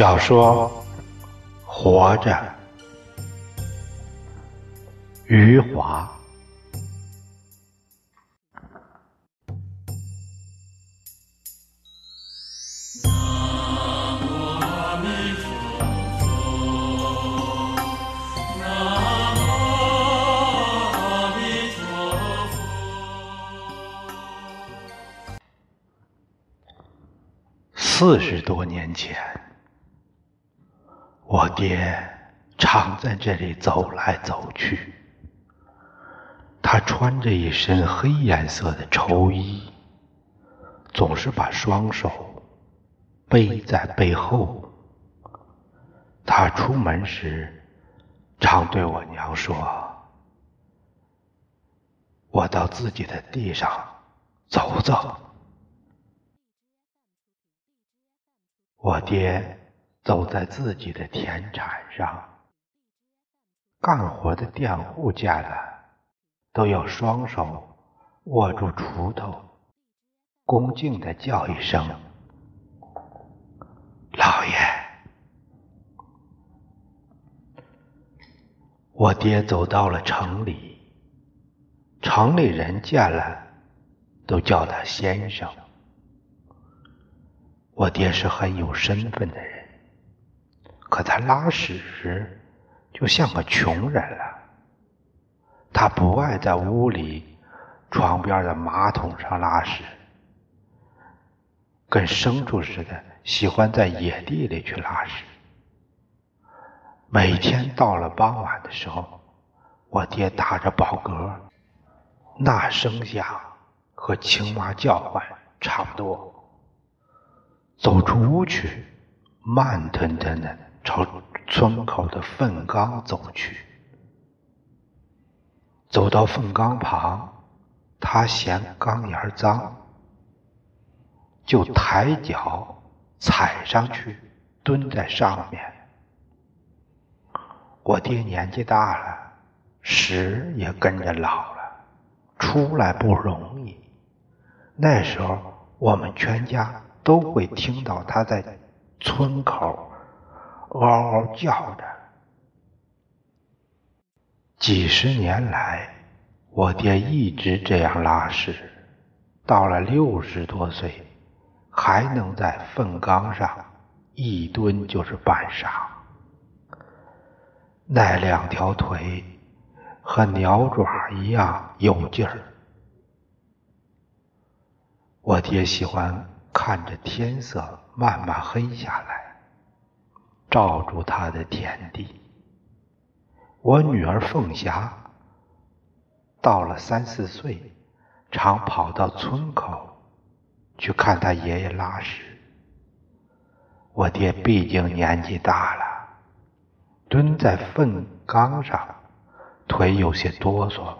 小说《活着》，余华。四十多年前，我爹常在这里走来走去。他穿着一身黑颜色的绸衣，总是把双手背在背后。他出门时常对我娘说：“我到自己的地上走走。”我爹走在自己的田产上，干活的佃户见了，都要双手握住锄头，恭敬的叫一声“老爷”。我爹走到了城里，城里人见了，都叫他先生。我爹是很有身份的人，可他拉屎时就像个穷人了。他不爱在屋里床边的马桶上拉屎，跟牲畜似的，喜欢在野地里去拉屎。每天到了傍晚的时候，我爹打着饱嗝，那声响和青蛙叫唤差不多。走出屋去，慢吞吞的朝村口的粪缸走去。走到粪缸旁，他嫌缸沿脏，就抬脚踩上去，蹲在上面。我爹年纪大了，屎也跟着老了，出来不容易。那时候，我们全家。都会听到他在村口嗷嗷叫着。几十年来，我爹一直这样拉屎，到了六十多岁，还能在粪缸上一蹲就是半晌，那两条腿和鸟爪一样有劲儿。我爹喜欢。看着天色慢慢黑下来，照住他的田地。我女儿凤霞到了三四岁，常跑到村口去看他爷爷拉屎。我爹毕竟年纪大了，蹲在粪缸上，腿有些哆嗦。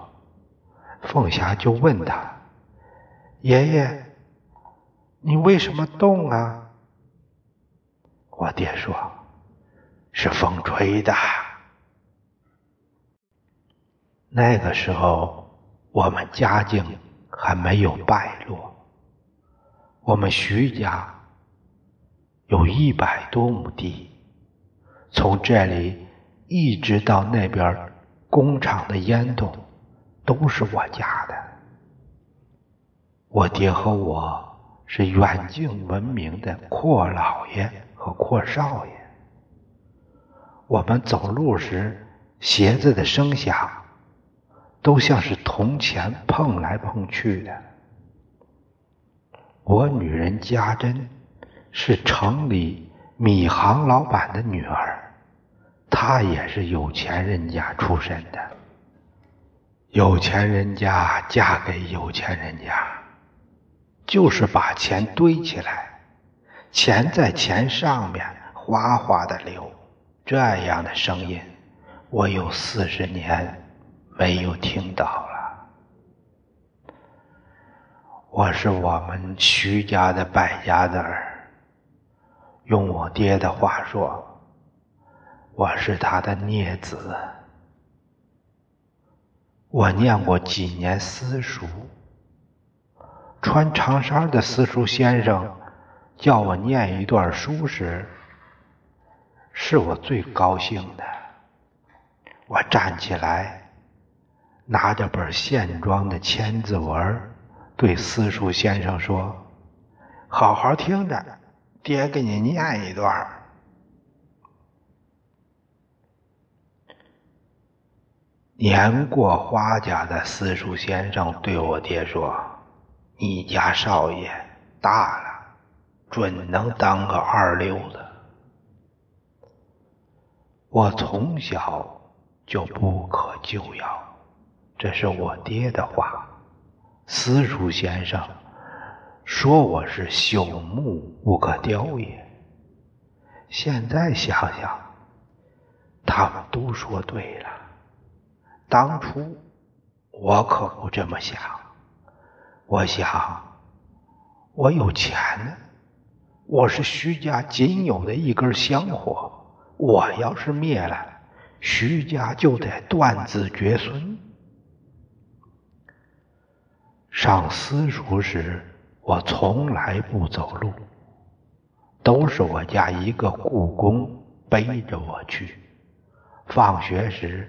凤霞就问他：“爷爷。”你为什么动啊？我爹说：“是风吹的。”那个时候，我们家境还没有败落。我们徐家有一百多亩地，从这里一直到那边工厂的烟囱，都是我家的。我爹和我。是远近闻名的阔老爷和阔少爷。我们走路时，鞋子的声响都像是铜钱碰来碰去的。我女人家珍是城里米行老板的女儿，她也是有钱人家出身的。有钱人家嫁给有钱人家。就是把钱堆起来，钱在钱上面哗哗的流，这样的声音，我有四十年没有听到了。我是我们徐家的败家子儿，用我爹的话说，我是他的孽子。我念过几年私塾。穿长衫的私塾先生叫我念一段书时，是我最高兴的。我站起来，拿着本线装的《千字文》，对私塾先生说：“好好听着，爹给你念一段。”年过花甲的私塾先生对我爹说：“你家少爷大了，准能当个二流子。”我从小就不可救药，这是我爹的话。私塾先生说我是朽木不可雕也。现在想想，他们都说对了。当初我可不这么想，我想我有钱呢，我是徐家仅有的一根香火，我要是灭了，徐家就得断子绝孙。上私塾时，我从来不走路，都是我家一个雇工背着我去。放学时。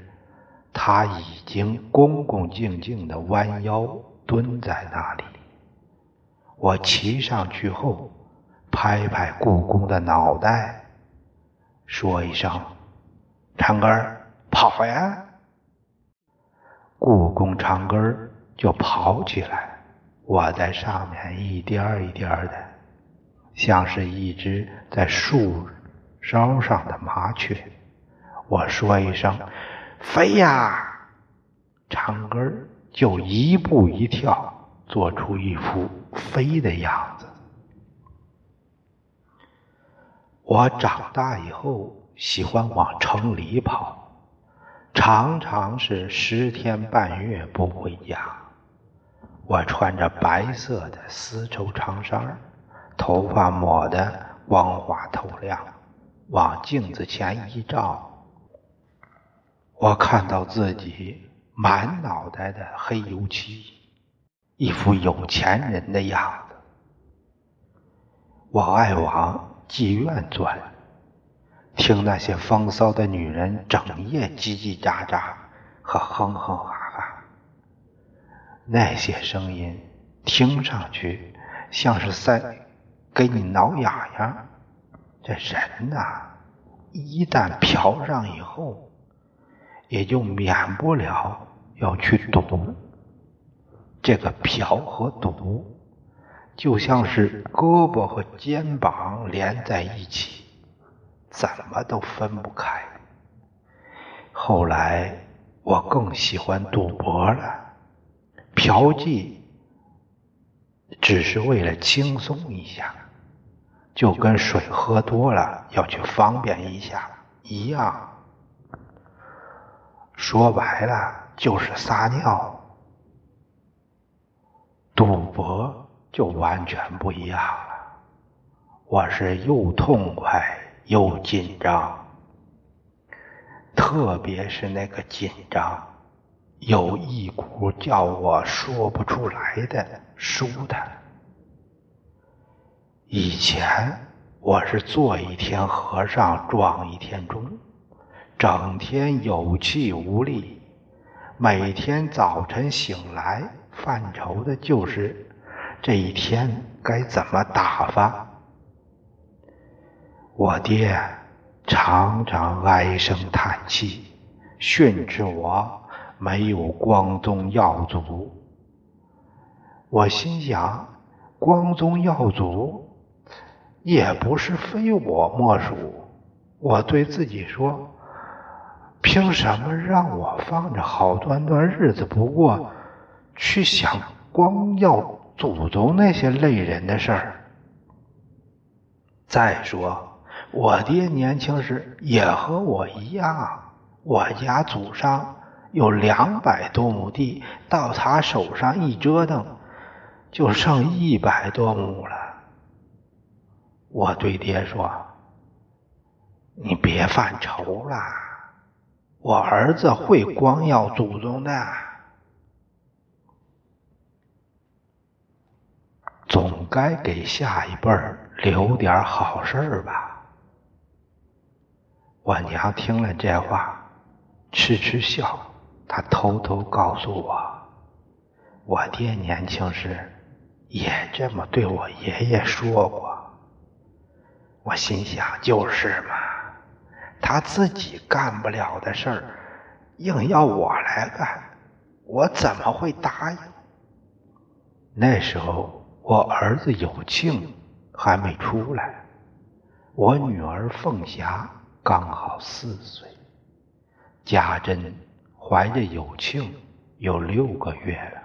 他已经恭恭敬敬地弯腰蹲在那里。我骑上去后，拍拍故宫的脑袋，说一声：“长根儿，跑呀！”故宫长根儿就跑起来，我在上面一颠儿一颠儿的，像是一只在树梢上的麻雀。我说一声。飞呀，长根儿就一步一跳，做出一副飞的样子。我长大以后喜欢往城里跑，常常是十天半月不回家。我穿着白色的丝绸长衫，头发抹得光滑透亮，往镜子前一照。我看到自己满脑袋的黑油漆，一副有钱人的样子。我爱往妓院钻，听那些风骚的女人整夜叽叽喳喳和哼哼哈哈，那些声音听上去像是在给你挠痒痒。这人呐，一旦嫖上以后。也就免不了要去赌，这个嫖和赌就像是胳膊和肩膀连在一起，怎么都分不开。后来我更喜欢赌博了，嫖妓只是为了轻松一下，就跟水喝多了要去方便一下一样。说白了就是撒尿，赌博就完全不一样了。我是又痛快又紧张，特别是那个紧张，有一股叫我说不出来的舒坦。以前我是做一天和尚撞一天钟。整天有气无力，每天早晨醒来犯愁的就是这一天该怎么打发。我爹常常唉声叹气，训斥我没有光宗耀祖。我心想，光宗耀祖也不是非我莫属。我对自己说。凭什么让我放着好端端日子不过，去想光耀祖宗那些累人的事儿？再说，我爹年轻时也和我一样，我家祖上有两百多亩地，到他手上一折腾，就剩一百多亩了。我对爹说：“你别犯愁了。”我儿子会光耀祖宗的，总该给下一辈儿留点好事儿吧。我娘听了这话，痴痴笑。她偷偷告诉我，我爹年轻时也这么对我爷爷说过。我心想，就是嘛，他自己干不了的事儿，硬要我来干，我怎么会答应？那时候我儿子有庆还没出来，我女儿凤霞刚好四岁，家珍怀着有庆有六个月了，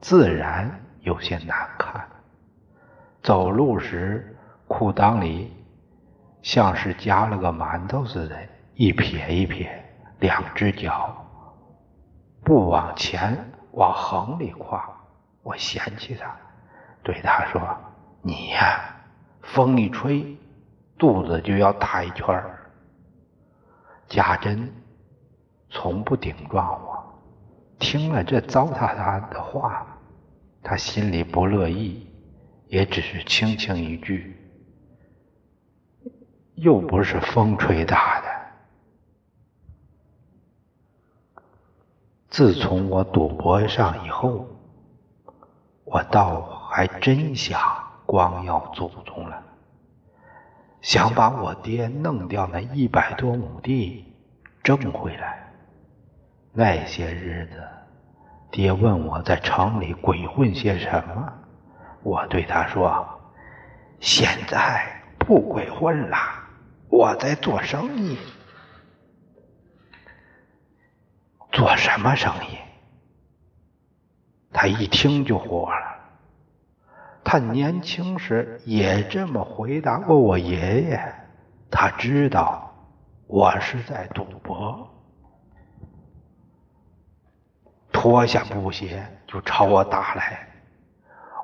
自然有些难看，走路时裤裆里。像是夹了个馒头似的，一撇一撇，两只脚不往前，往横里跨。我嫌弃他，对他说：“你呀，风一吹，肚子就要大一圈儿。”贾珍从不顶撞我，听了这糟蹋他的话，他心里不乐意，也只是轻轻一句。又不是风吹大的。自从我赌博上以后，我倒还真想光耀祖宗了，想把我爹弄掉那一百多亩地挣回来。那些日子，爹问我在城里鬼混些什么，我对他说：“现在不鬼混了。”我在做生意，做什么生意？他一听就火了。他年轻时也这么回答过我爷爷。他知道我是在赌博，脱下布鞋就朝我打来。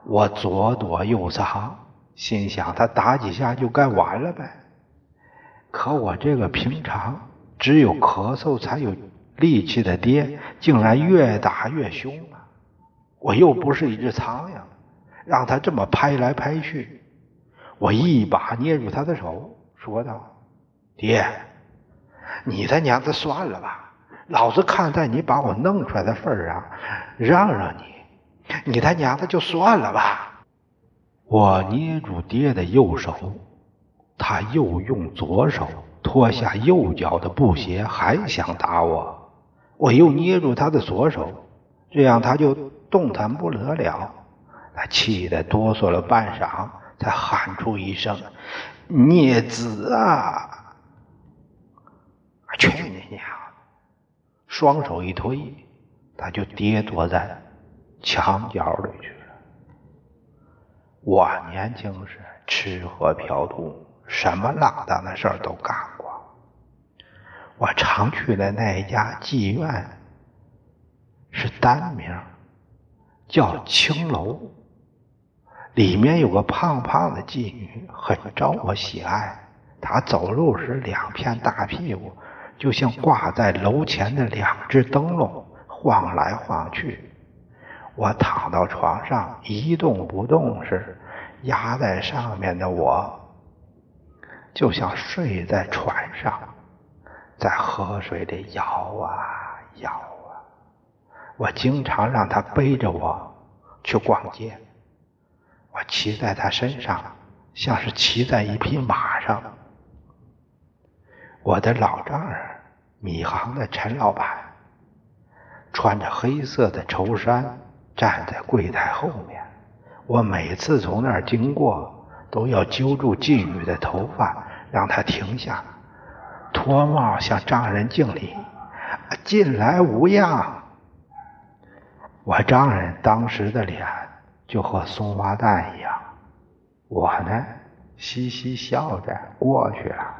我左躲右藏，心想他打几下就该完了呗。可我这个平常只有咳嗽才有力气的爹，竟然越打越凶。我又不是一只苍蝇，让他这么拍来拍去。我一把捏住他的手，说道：“爹，你他娘的算了吧！老子看在你把我弄出来的份上，让让你，你他娘的就算了吧。”我捏住爹的右手。他又用左手脱下右脚的布鞋，还想打我。我又捏住他的左手，这样他就动弹不得了。他气得哆嗦了半晌，才喊出一声：“孽子啊！”去你娘！双手一推，他就跌坐在墙角里去了。我年轻时吃喝嫖赌。什么浪荡的事都干过。我常去的那一家妓院是单名，叫青楼，里面有个胖胖的妓女，很招我喜爱。她走路时两片大屁股就像挂在楼前的两只灯笼，晃来晃去。我躺到床上一动不动时，压在上面的我。就像睡在船上，在河水里摇啊摇啊。我经常让他背着我去逛街，我骑在他身上，像是骑在一匹马上。我的老丈人，米行的陈老板，穿着黑色的绸衫，站在柜台后面。我每次从那儿经过。都要揪住妓女的头发，让她停下，脱帽向丈人敬礼，近来无恙。我丈人当时的脸就和松花蛋一样，我呢嘻嘻笑着过去了。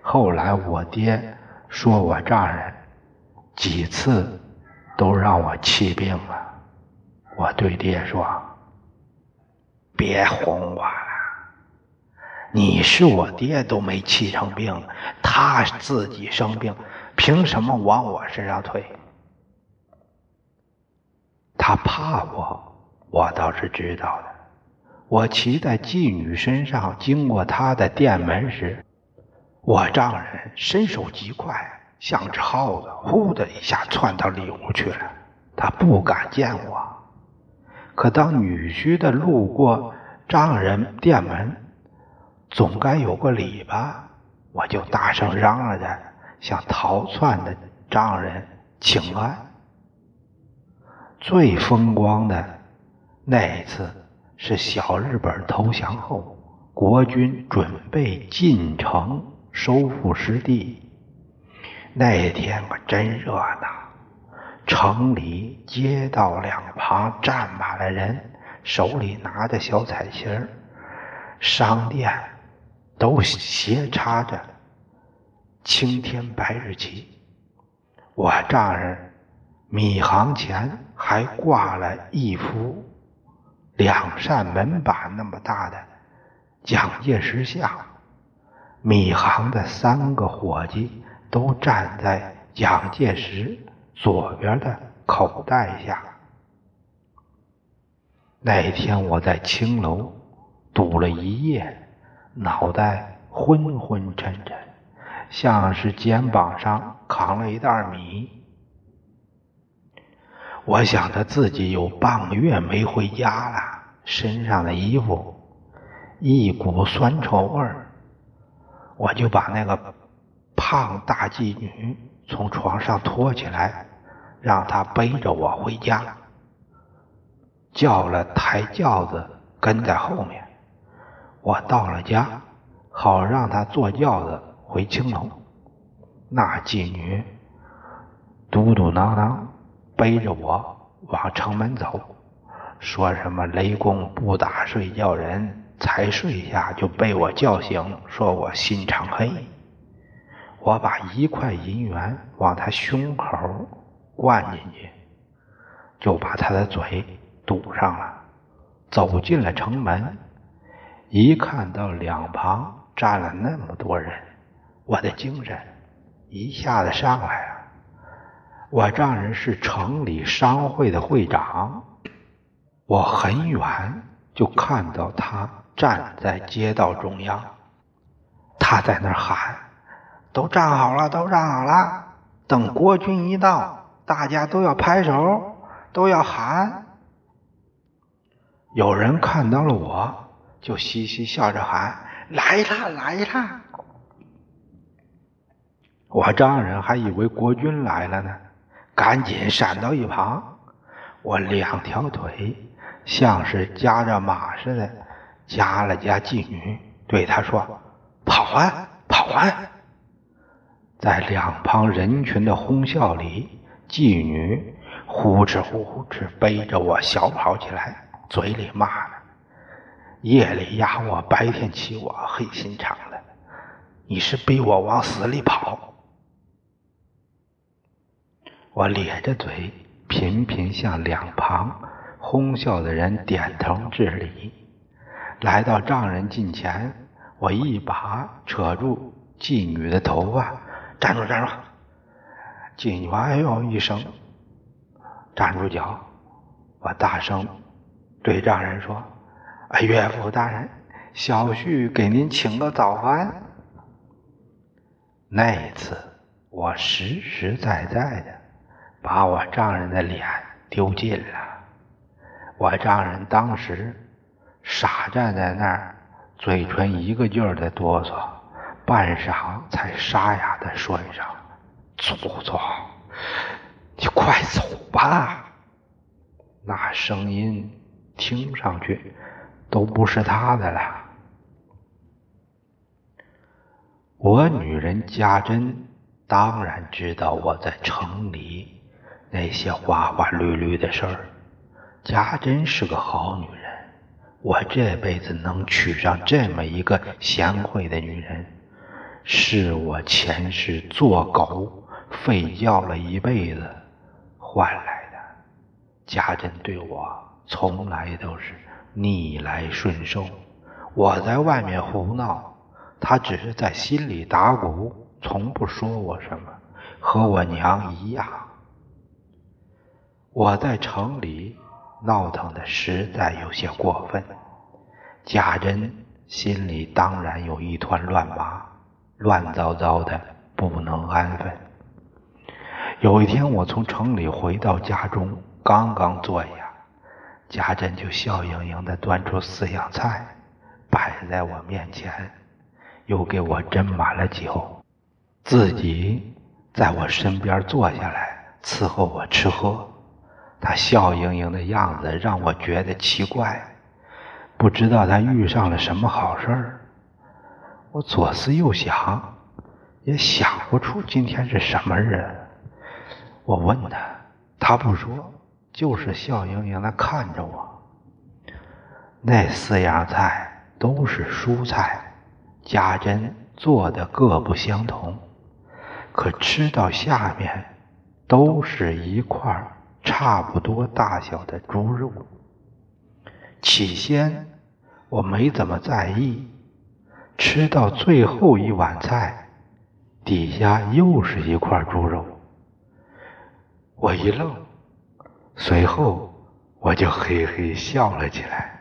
后来我爹说我丈人几次都让我气病了，我对爹说：“别哄我了。”你是我爹都没气成病，他自己生病，凭什么往我身上推？他怕我，我倒是知道的。我骑在妓女身上经过他的店门时，我丈人身手极快，像只耗子，呼的一下窜到里屋去了。他不敢见我。可当女婿的路过丈人店门，总该有个礼吧？我就大声嚷嚷着向逃窜的丈人请安。最风光的那一次是小日本投降后，国军准备进城收复失地。那一天可真热闹。城里街道两旁站满了人，手里拿着小彩旗儿商店都斜插着青天白日旗。我丈人米行前还挂了一幅两扇门板那么大的蒋介石像，米行的三个伙计都站在蒋介石。左边的口袋下。那天我在青楼堵了一夜，脑袋昏昏沉沉，像是肩膀上扛了一袋米。我想着自己有半个月没回家了，身上的衣服一股酸臭味儿，我就把那个胖大妓女从床上拖起来。让她背着我回家，叫了抬轿子跟在后面。我到了家，好让她坐轿子回青楼。那妓女嘟嘟囔囔背着我往城门走，说什么雷公不打睡觉人，才睡下就被我叫醒，说我心肠黑。我把一块银元往他胸口。灌进去，就把他的嘴堵上了。走进了城门，一看到两旁站了那么多人，我的精神一下子上来了。我丈人是城里商会的会长，我很远就看到他站在街道中央，他在那儿喊：“都站好了，都站好了，等国军一到。”大家都要拍手，都要喊。有人看到了我，就嘻嘻笑着喊：“来啦，来啦！”我丈人还以为国军来了呢，赶紧闪到一旁。我两条腿像是夹着马似的夹了夹妓女，对她说：“跑啊，跑啊！”在两旁人群的哄笑里。妓女呼哧呼哧背着我小跑起来，嘴里骂着：“夜里压我，白天骑我，黑心肠的！你是逼我往死里跑！”我咧着嘴，频频向两旁哄笑的人点头致礼。来到丈人近前，我一把扯住妓女的头发：“站住，站住！”妓女哎呦一声，站住脚。我大声对丈人说：“哎，岳父大人，小婿给您请个早饭。”那一次，我实实在在的把我丈人的脸丢尽了。我丈人当时傻站在那儿，嘴唇一个劲儿的哆嗦，半晌才沙哑的说一声。祖宗，你快走吧！那声音听上去都不是他的了。我女人家珍当然知道我在城里那些花花绿绿的事儿。家珍是个好女人，我这辈子能娶上这么一个贤惠的女人，是我前世做狗。费教了一辈子换来的，家珍对我从来都是逆来顺受。我在外面胡闹，她只是在心里打鼓，从不说我什么，和我娘一样。我在城里闹腾的实在有些过分，家珍心里当然有一团乱麻。乱糟糟的，不能安分。有一天，我从城里回到家中，刚刚坐下，家珍就笑盈盈地端出四样菜，摆在我面前，又给我斟满了酒，自己在我身边坐下来伺候我吃喝。他笑盈盈的样子让我觉得奇怪，不知道他遇上了什么好事儿。我左思右想，也想不出今天是什么日。我问他，他不说，就是笑盈盈的看着我。那四样菜都是蔬菜，家珍做的各不相同，可吃到下面都是一块儿差不多大小的猪肉。起先我没怎么在意。吃到最后一碗菜，底下又是一块猪肉，我一愣，随后我就嘿嘿笑了起来。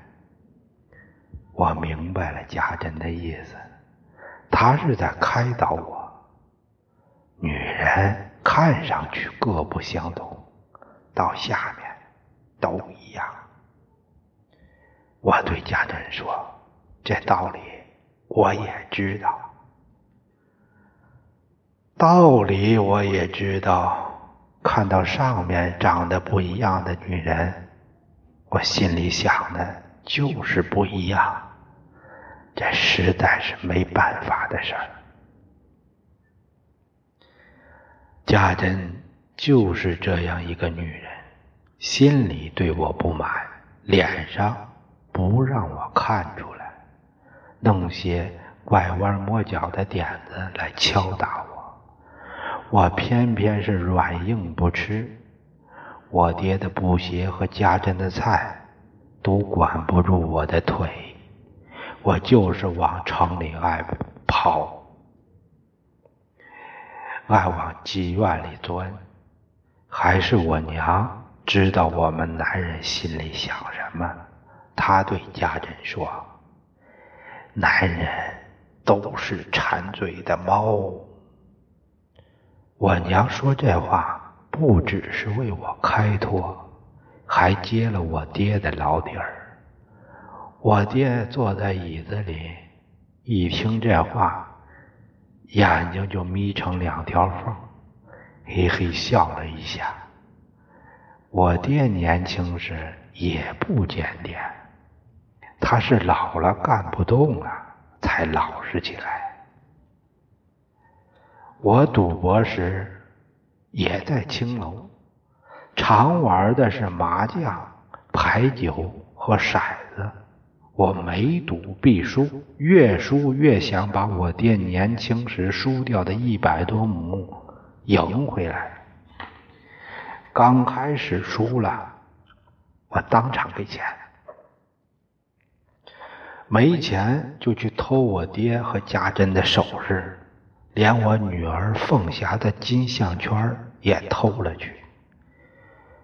我明白了家珍的意思，他是在开导我。女人看上去各不相同，到下面都一样。我对家珍说：“这道理。”我也知道，道理我也知道。看到上面长得不一样的女人，我心里想的就是不一样。这实在是没办法的事儿。家珍就是这样一个女人，心里对我不满，脸上不让我看出来。弄些拐弯抹角的点子来敲打我，我偏偏是软硬不吃。我爹的布鞋和家珍的菜都管不住我的腿，我就是往城里爱跑，爱往妓院里钻。还是我娘知道我们男人心里想什么，她对家珍说。男人都是馋嘴的猫。我娘说这话不只是为我开脱，还揭了我爹的老底儿。我爹坐在椅子里，一听这话，眼睛就眯成两条缝，嘿嘿笑了一下。我爹年轻时也不检点。他是老了干不动了，才老实起来。我赌博时也在青楼，常玩的是麻将、牌九和骰子。我每赌必输，越输越想把我爹年轻时输掉的一百多亩赢回来。刚开始输了，我当场给钱。没钱就去偷我爹和家珍的首饰，连我女儿凤霞的金项圈也偷了去。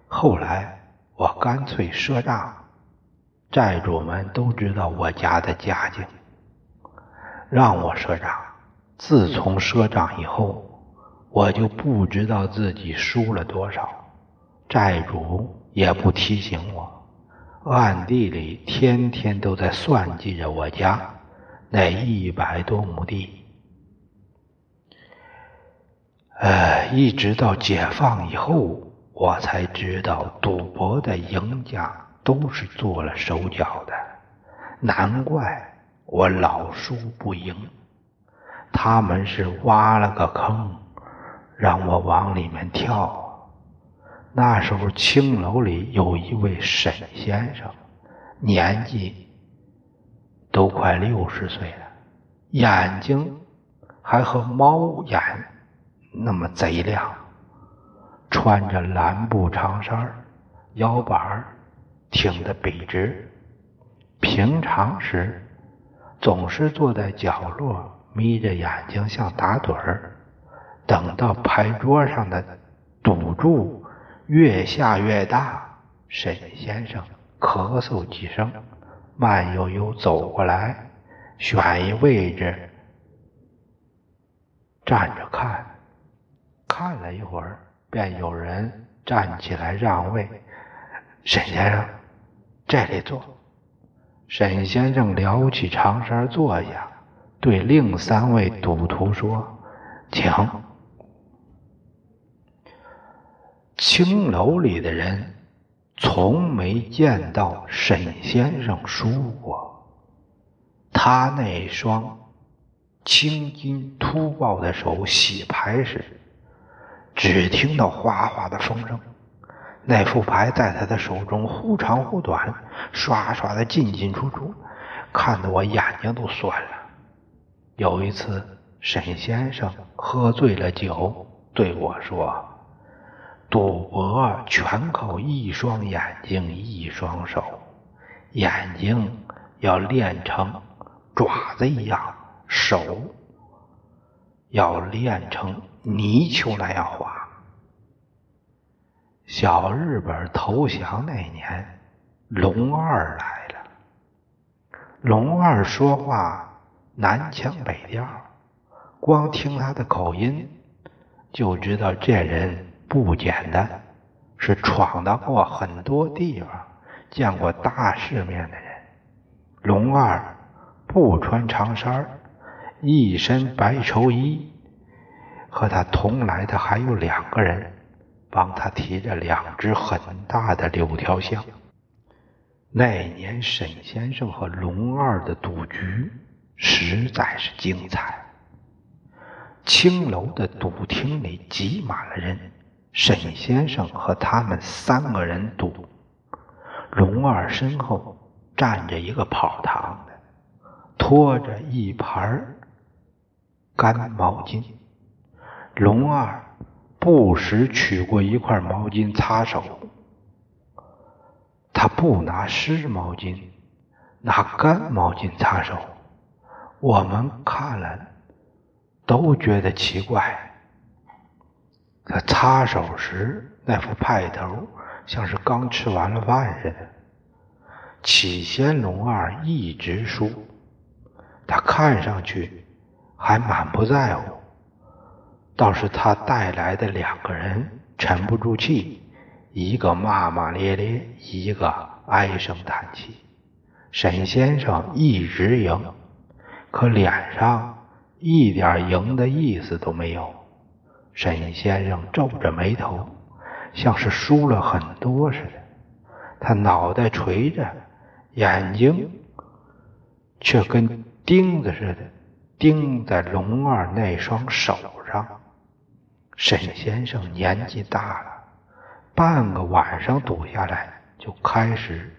后来我干脆赊账，债主们都知道我家的家境，让我赊账。自从赊账以后，我就不知道自己输了多少，债主也不提醒我。暗地里天天都在算计着我家那一百多亩地，呃，一直到解放以后，我才知道赌博的赢家都是做了手脚的，难怪我老输不赢。他们是挖了个坑，让我往里面跳。那时候青楼里有一位沈先生，年纪都快六十岁了，眼睛还和猫眼那么贼亮，穿着蓝布长衫，腰板挺得笔直。平常时总是坐在角落，眯着眼睛像打盹儿。等到牌桌上的赌注。越下越大，沈先生咳嗽几声，慢悠悠走过来，选一位置，站着看，看了一会儿，便有人站起来让位。沈先生，这里坐。沈先生撩起长衫坐下，对另三位赌徒说：“请。”青楼里的人从没见到沈先生输过，他那双青筋突暴的手洗牌时，只听到哗哗的风声，那副牌在他的手中忽长忽短，刷刷的进进出出，看得我眼睛都酸了。有一次，沈先生喝醉了酒，对我说。赌博全靠一双眼睛，一双手。眼睛要练成爪子一样，手要练成泥鳅那样滑。小日本投降那年，龙二来了。龙二说话南腔北调，光听他的口音就知道这人。不简单，是闯荡过很多地方、见过大世面的人。龙二不穿长衫一身白绸衣，和他同来的还有两个人，帮他提着两只很大的柳条箱。那年沈先生和龙二的赌局实在是精彩，青楼的赌厅里挤满了人。沈先生和他们三个人赌，龙二身后站着一个跑堂的，拖着一盘干毛巾。龙二不时取过一块毛巾擦手，他不拿湿毛巾，拿干毛巾擦手。我们看了都觉得奇怪。他擦手时那副派头，像是刚吃完了饭似的。起先龙二一直输，他看上去还满不在乎。倒是他带来的两个人沉不住气，一个骂骂咧咧，一个唉声叹气。沈先生一直赢，可脸上一点赢的意思都没有。沈先生皱着眉头，像是输了很多似的。他脑袋垂着，眼睛却跟钉子似的钉在龙二那双手上。沈先生年纪大了，半个晚上赌下来就开始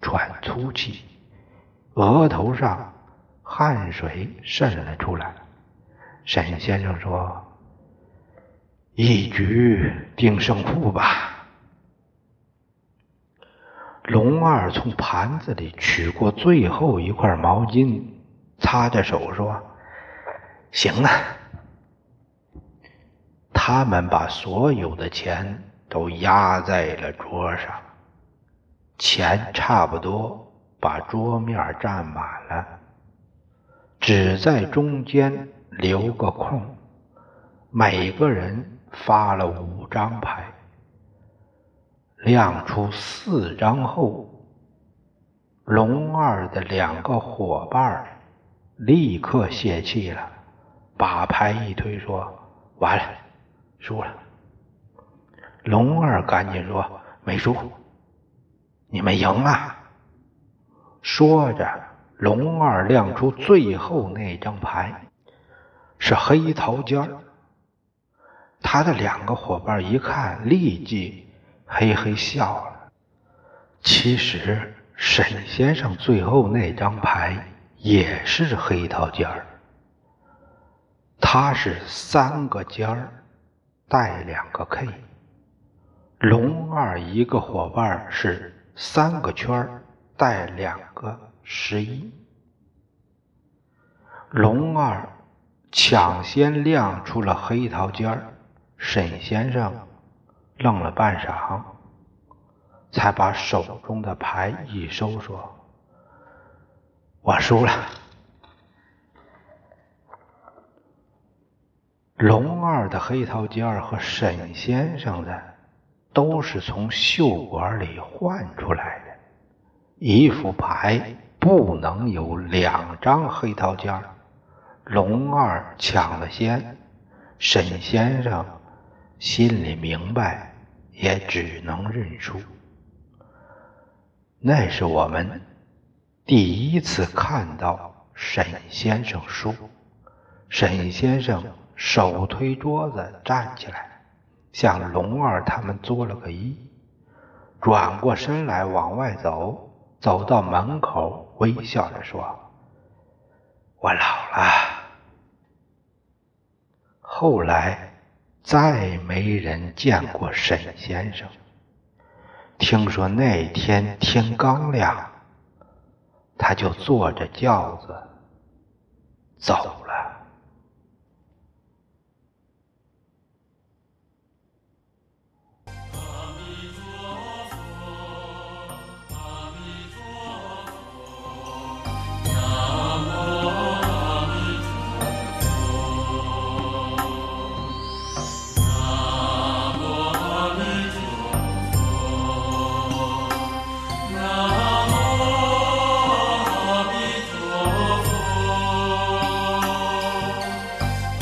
喘粗气，额头上汗水渗了出来。沈先生说。一局定胜负吧。龙二从盘子里取过最后一块毛巾，擦着手说：“行了。”他们把所有的钱都压在了桌上，钱差不多把桌面占满了，只在中间留个空，每个人。发了五张牌，亮出四张后，龙二的两个伙伴立刻泄气了，把牌一推说：“完了，输了。”龙二赶紧说：“没输，你们赢了。”说着，龙二亮出最后那张牌，是黑桃尖儿。他的两个伙伴一看，立即嘿嘿笑了。其实沈先生最后那张牌也是黑桃尖儿，他是三个尖儿带两个 K。龙二一个伙伴是三个圈儿带两个十一。龙二抢先亮出了黑桃尖儿。沈先生愣了半晌，才把手中的牌一收，说：“我输了。”龙二的黑桃尖和沈先生的都是从绣馆里换出来的。一副牌不能有两张黑桃尖龙二抢了先，沈先生心里明白，也只能认输。那是我们第一次看到沈先生输。沈先生。手推桌子，站起来，向龙二他们作了个揖，转过身来往外走，走到门口，微笑着说：“我老了。”后来再没人见过沈先生。听说那天天刚亮，他就坐着轿子走了。